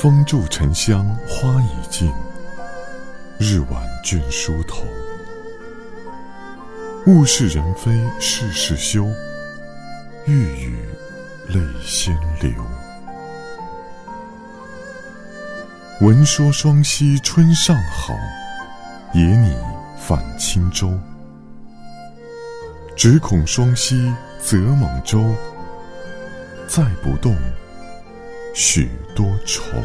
风住沉香花已尽，日晚倦梳头。物是人非事事休，欲语泪先流。闻说双溪春尚好，野拟返轻舟。只恐双溪舴猛舟，载不动，许多愁。